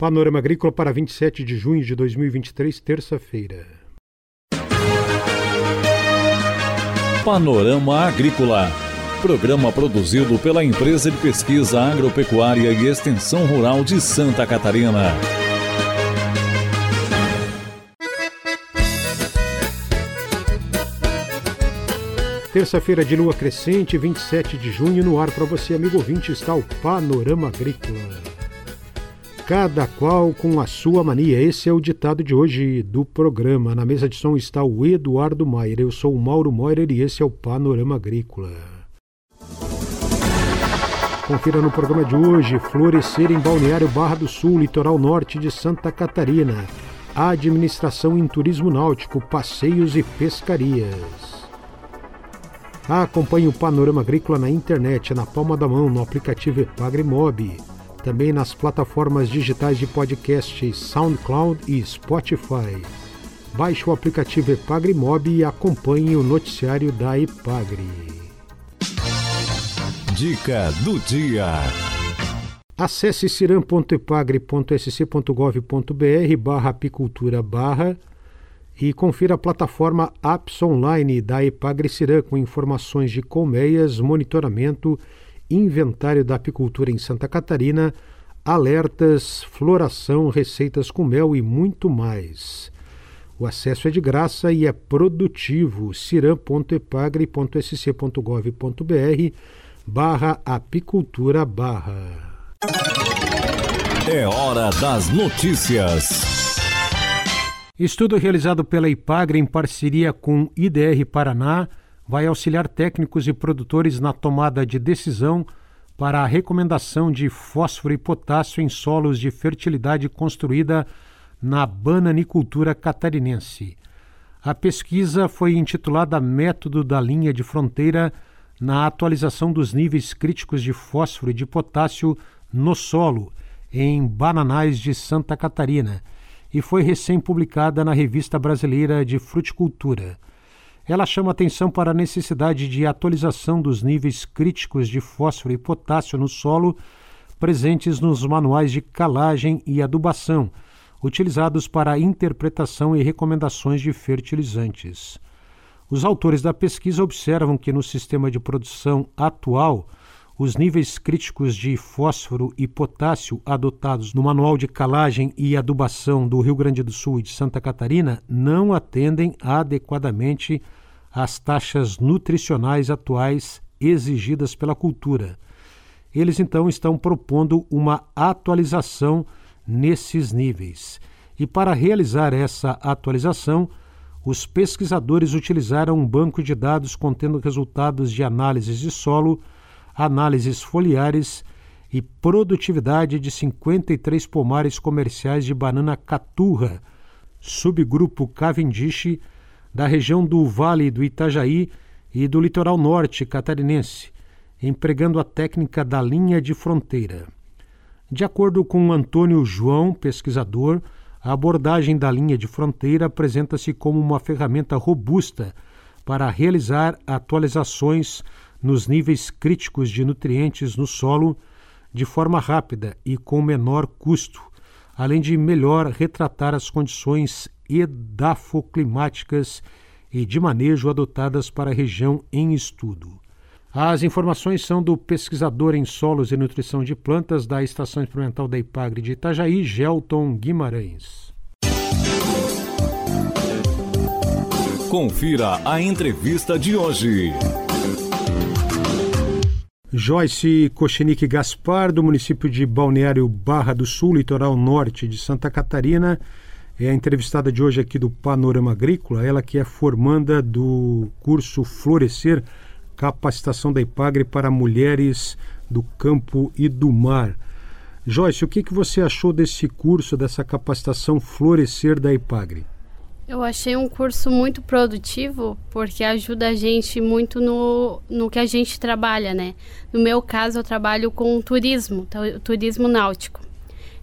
Panorama Agrícola para 27 de junho de 2023, terça-feira. Panorama Agrícola. Programa produzido pela Empresa de Pesquisa Agropecuária e Extensão Rural de Santa Catarina. Terça-feira de lua crescente, 27 de junho, no ar para você, amigo ouvinte, está o Panorama Agrícola. Cada qual com a sua mania. Esse é o ditado de hoje do programa. Na mesa de som está o Eduardo Maier. Eu sou o Mauro Moirer e esse é o Panorama Agrícola. Confira no programa de hoje: Florescer em Balneário Barra do Sul, litoral norte de Santa Catarina. Administração em Turismo Náutico, Passeios e Pescarias. Acompanhe o Panorama Agrícola na internet, na palma da mão, no aplicativo Epagre também nas plataformas digitais de podcast SoundCloud e Spotify. Baixe o aplicativo Epagrimob e acompanhe o noticiário da Epagre. Dica do dia. Acesse ciram.epagre.sc.gov.br barra apicultura barra e confira a plataforma Apps Online da Epagre Ciram com informações de colmeias, monitoramento e inventário da apicultura em Santa Catarina, alertas, floração, receitas com mel e muito mais. O acesso é de graça e é produtivo. ciram.epagre.sc.gov.br barra apicultura barra. É hora das notícias. Estudo realizado pela IPAGRE em parceria com IDR Paraná vai auxiliar técnicos e produtores na tomada de decisão para a recomendação de fósforo e potássio em solos de fertilidade construída na bananicultura catarinense. A pesquisa foi intitulada Método da Linha de Fronteira na atualização dos níveis críticos de fósforo e de potássio no solo, em Bananais de Santa Catarina, e foi recém-publicada na Revista Brasileira de Fruticultura. Ela chama atenção para a necessidade de atualização dos níveis críticos de fósforo e potássio no solo presentes nos manuais de calagem e adubação, utilizados para a interpretação e recomendações de fertilizantes. Os autores da pesquisa observam que no sistema de produção atual, os níveis críticos de fósforo e potássio adotados no Manual de Calagem e Adubação do Rio Grande do Sul e de Santa Catarina não atendem adequadamente às taxas nutricionais atuais exigidas pela cultura. Eles então estão propondo uma atualização nesses níveis. E para realizar essa atualização, os pesquisadores utilizaram um banco de dados contendo resultados de análises de solo análises foliares e produtividade de 53 pomares comerciais de banana caturra, subgrupo Cavendish, da região do Vale do Itajaí e do litoral norte catarinense, empregando a técnica da linha de fronteira. De acordo com Antônio João, pesquisador, a abordagem da linha de fronteira apresenta-se como uma ferramenta robusta para realizar atualizações nos níveis críticos de nutrientes no solo de forma rápida e com menor custo, além de melhor retratar as condições edafoclimáticas e de manejo adotadas para a região em estudo. As informações são do pesquisador em solos e nutrição de plantas da Estação Experimental da Ipagre de Itajaí, Gelton Guimarães. Confira a entrevista de hoje. Joyce Kochenik Gaspar, do município de Balneário Barra do Sul, litoral norte de Santa Catarina, é a entrevistada de hoje aqui do Panorama Agrícola, ela que é formanda do curso Florescer, capacitação da IPAGRE para mulheres do campo e do mar. Joyce, o que, que você achou desse curso, dessa capacitação Florescer da IPAGRE? Eu achei um curso muito produtivo porque ajuda a gente muito no, no que a gente trabalha, né? No meu caso, eu trabalho com turismo, turismo náutico.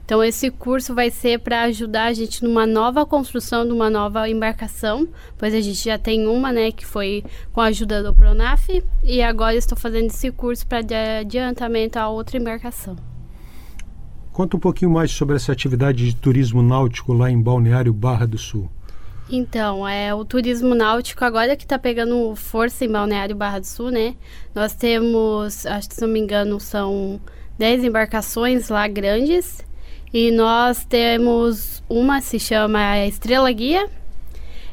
Então, esse curso vai ser para ajudar a gente numa nova construção de uma nova embarcação, pois a gente já tem uma, né, que foi com a ajuda do Pronaf, e agora estou fazendo esse curso para adiantamento a outra embarcação. Conta um pouquinho mais sobre essa atividade de turismo náutico lá em Balneário Barra do Sul. Então, é o turismo náutico agora que está pegando força em Balneário Barra do Sul, né? Nós temos, acho que se não me engano, são 10 embarcações lá grandes. E nós temos uma se chama Estrela Guia.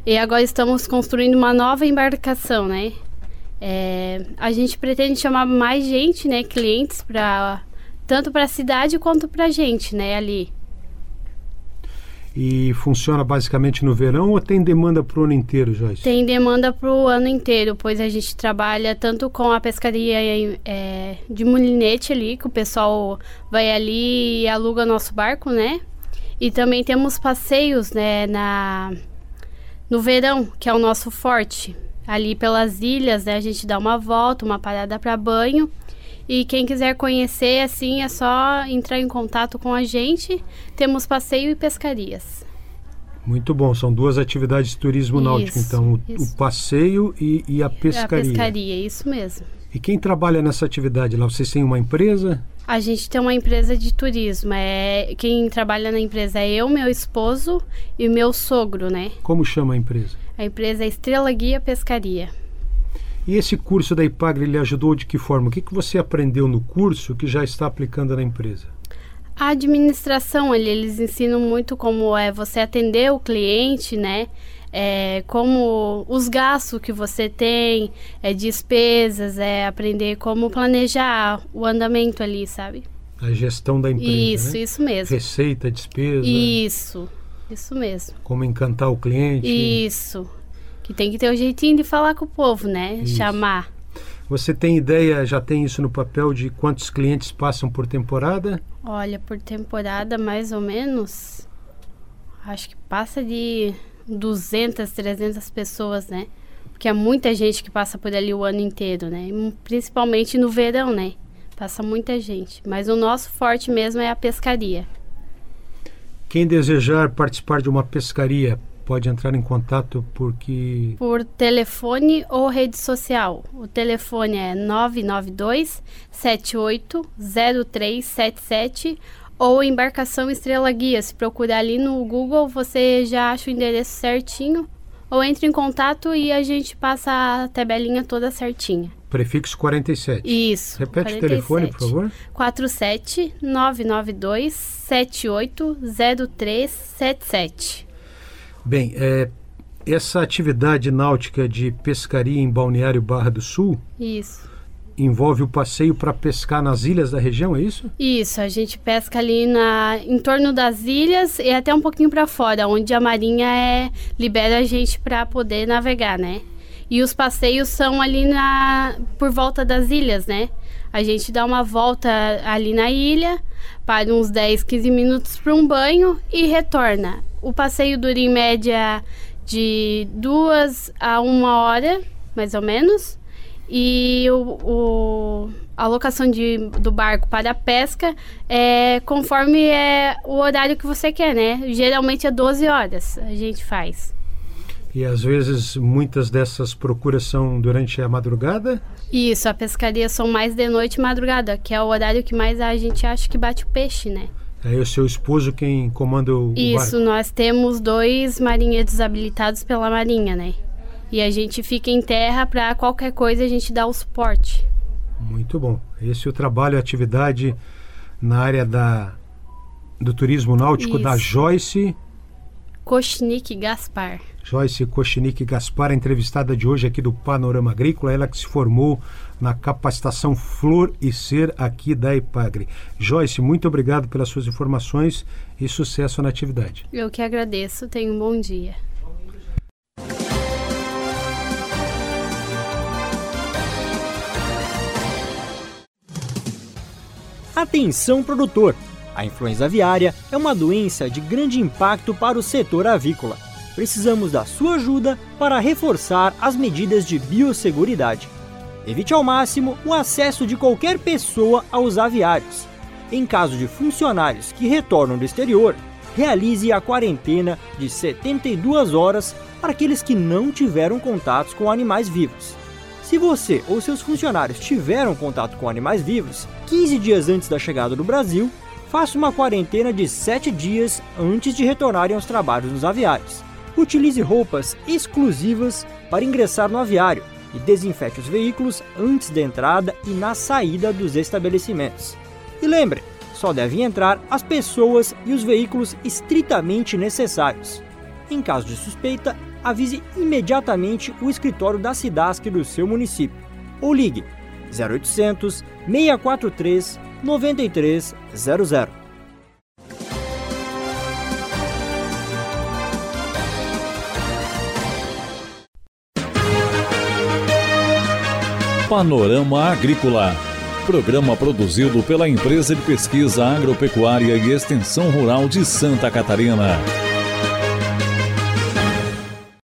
E agora estamos construindo uma nova embarcação, né? É, a gente pretende chamar mais gente, né, clientes para tanto para a cidade quanto para a gente, né, ali. E funciona basicamente no verão ou tem demanda para o ano inteiro, Joyce? Tem demanda para o ano inteiro, pois a gente trabalha tanto com a pescaria é, de mulinete ali, que o pessoal vai ali e aluga nosso barco, né? E também temos passeios, né, na, no verão, que é o nosso forte. Ali pelas ilhas, né, a gente dá uma volta, uma parada para banho. E quem quiser conhecer, assim, é só entrar em contato com a gente. Temos passeio e pescarias. Muito bom, são duas atividades de turismo isso, náutico, então o, o passeio e, e, a pescaria. A pescaria, isso mesmo. E quem trabalha nessa atividade lá? Vocês têm uma empresa? A gente tem uma empresa de turismo. É quem trabalha na empresa é eu, meu esposo e meu sogro, né? Como chama a empresa? A empresa é Estrela Guia Pescaria. E esse curso da IPAGRE lhe ajudou de que forma? O que, que você aprendeu no curso que já está aplicando na empresa? A administração, eles ensinam muito como é você atender o cliente, né? É, como os gastos que você tem, é, despesas, é aprender como planejar o andamento ali, sabe? A gestão da empresa. Isso, né? isso mesmo. Receita, despesa. Isso, isso mesmo. Como encantar o cliente. Isso, que tem que ter o jeitinho de falar com o povo, né? Isso. Chamar. Você tem ideia, já tem isso no papel de quantos clientes passam por temporada? Olha, por temporada mais ou menos, acho que passa de 200, 300 pessoas, né? Porque é muita gente que passa por ali o ano inteiro, né? Principalmente no verão, né? Passa muita gente. Mas o nosso forte mesmo é a pescaria. Quem desejar participar de uma pescaria pode entrar em contato porque por telefone ou rede social. O telefone é 992 780377 ou embarcação Estrela Guia. Se procurar ali no Google, você já acha o endereço certinho ou entre em contato e a gente passa a tabelinha toda certinha. Prefixo 47. Isso. Repete 47. o telefone, por favor. 47 992 780377. Bem, é, essa atividade náutica de pescaria em Balneário Barra do Sul. Isso. Envolve o passeio para pescar nas ilhas da região, é isso? Isso, a gente pesca ali na, em torno das ilhas e até um pouquinho para fora, onde a marinha é, libera a gente para poder navegar, né? E os passeios são ali na, por volta das ilhas, né? A gente dá uma volta ali na ilha, para uns 10, 15 minutos para um banho e retorna. O passeio dura em média de duas a uma hora, mais ou menos. E o, o, a locação de, do barco para a pesca é conforme é o horário que você quer, né? Geralmente é 12 horas a gente faz. E às vezes muitas dessas procuras são durante a madrugada? Isso, a pescaria são mais de noite e madrugada, que é o horário que mais a gente acha que bate o peixe, né? É o seu esposo quem comanda o Isso, barco. nós temos dois marinheiros habilitados pela Marinha, né? E a gente fica em terra para qualquer coisa a gente dá o suporte. Muito bom. Esse é o trabalho, a atividade na área da, do turismo náutico Isso. da Joyce Kochnik Gaspar. Joyce Kochnik Gaspar, a entrevistada de hoje aqui do Panorama Agrícola, ela que se formou na capacitação Flor e Ser aqui da Ipagre. Joyce, muito obrigado pelas suas informações e sucesso na atividade. Eu que agradeço, tenha um bom dia. Atenção produtor! A influenza aviária é uma doença de grande impacto para o setor avícola. Precisamos da sua ajuda para reforçar as medidas de biosseguridade. Evite ao máximo o acesso de qualquer pessoa aos aviários. Em caso de funcionários que retornam do exterior, realize a quarentena de 72 horas para aqueles que não tiveram contatos com animais vivos. Se você ou seus funcionários tiveram contato com animais vivos 15 dias antes da chegada do Brasil, faça uma quarentena de 7 dias antes de retornarem aos trabalhos nos aviários. Utilize roupas exclusivas para ingressar no aviário e desinfete os veículos antes da entrada e na saída dos estabelecimentos. E lembre, só devem entrar as pessoas e os veículos estritamente necessários. Em caso de suspeita, avise imediatamente o escritório da SIDASC do seu município ou ligue 0800 643 9300. Panorama Agrícola. Programa produzido pela Empresa de Pesquisa Agropecuária e Extensão Rural de Santa Catarina.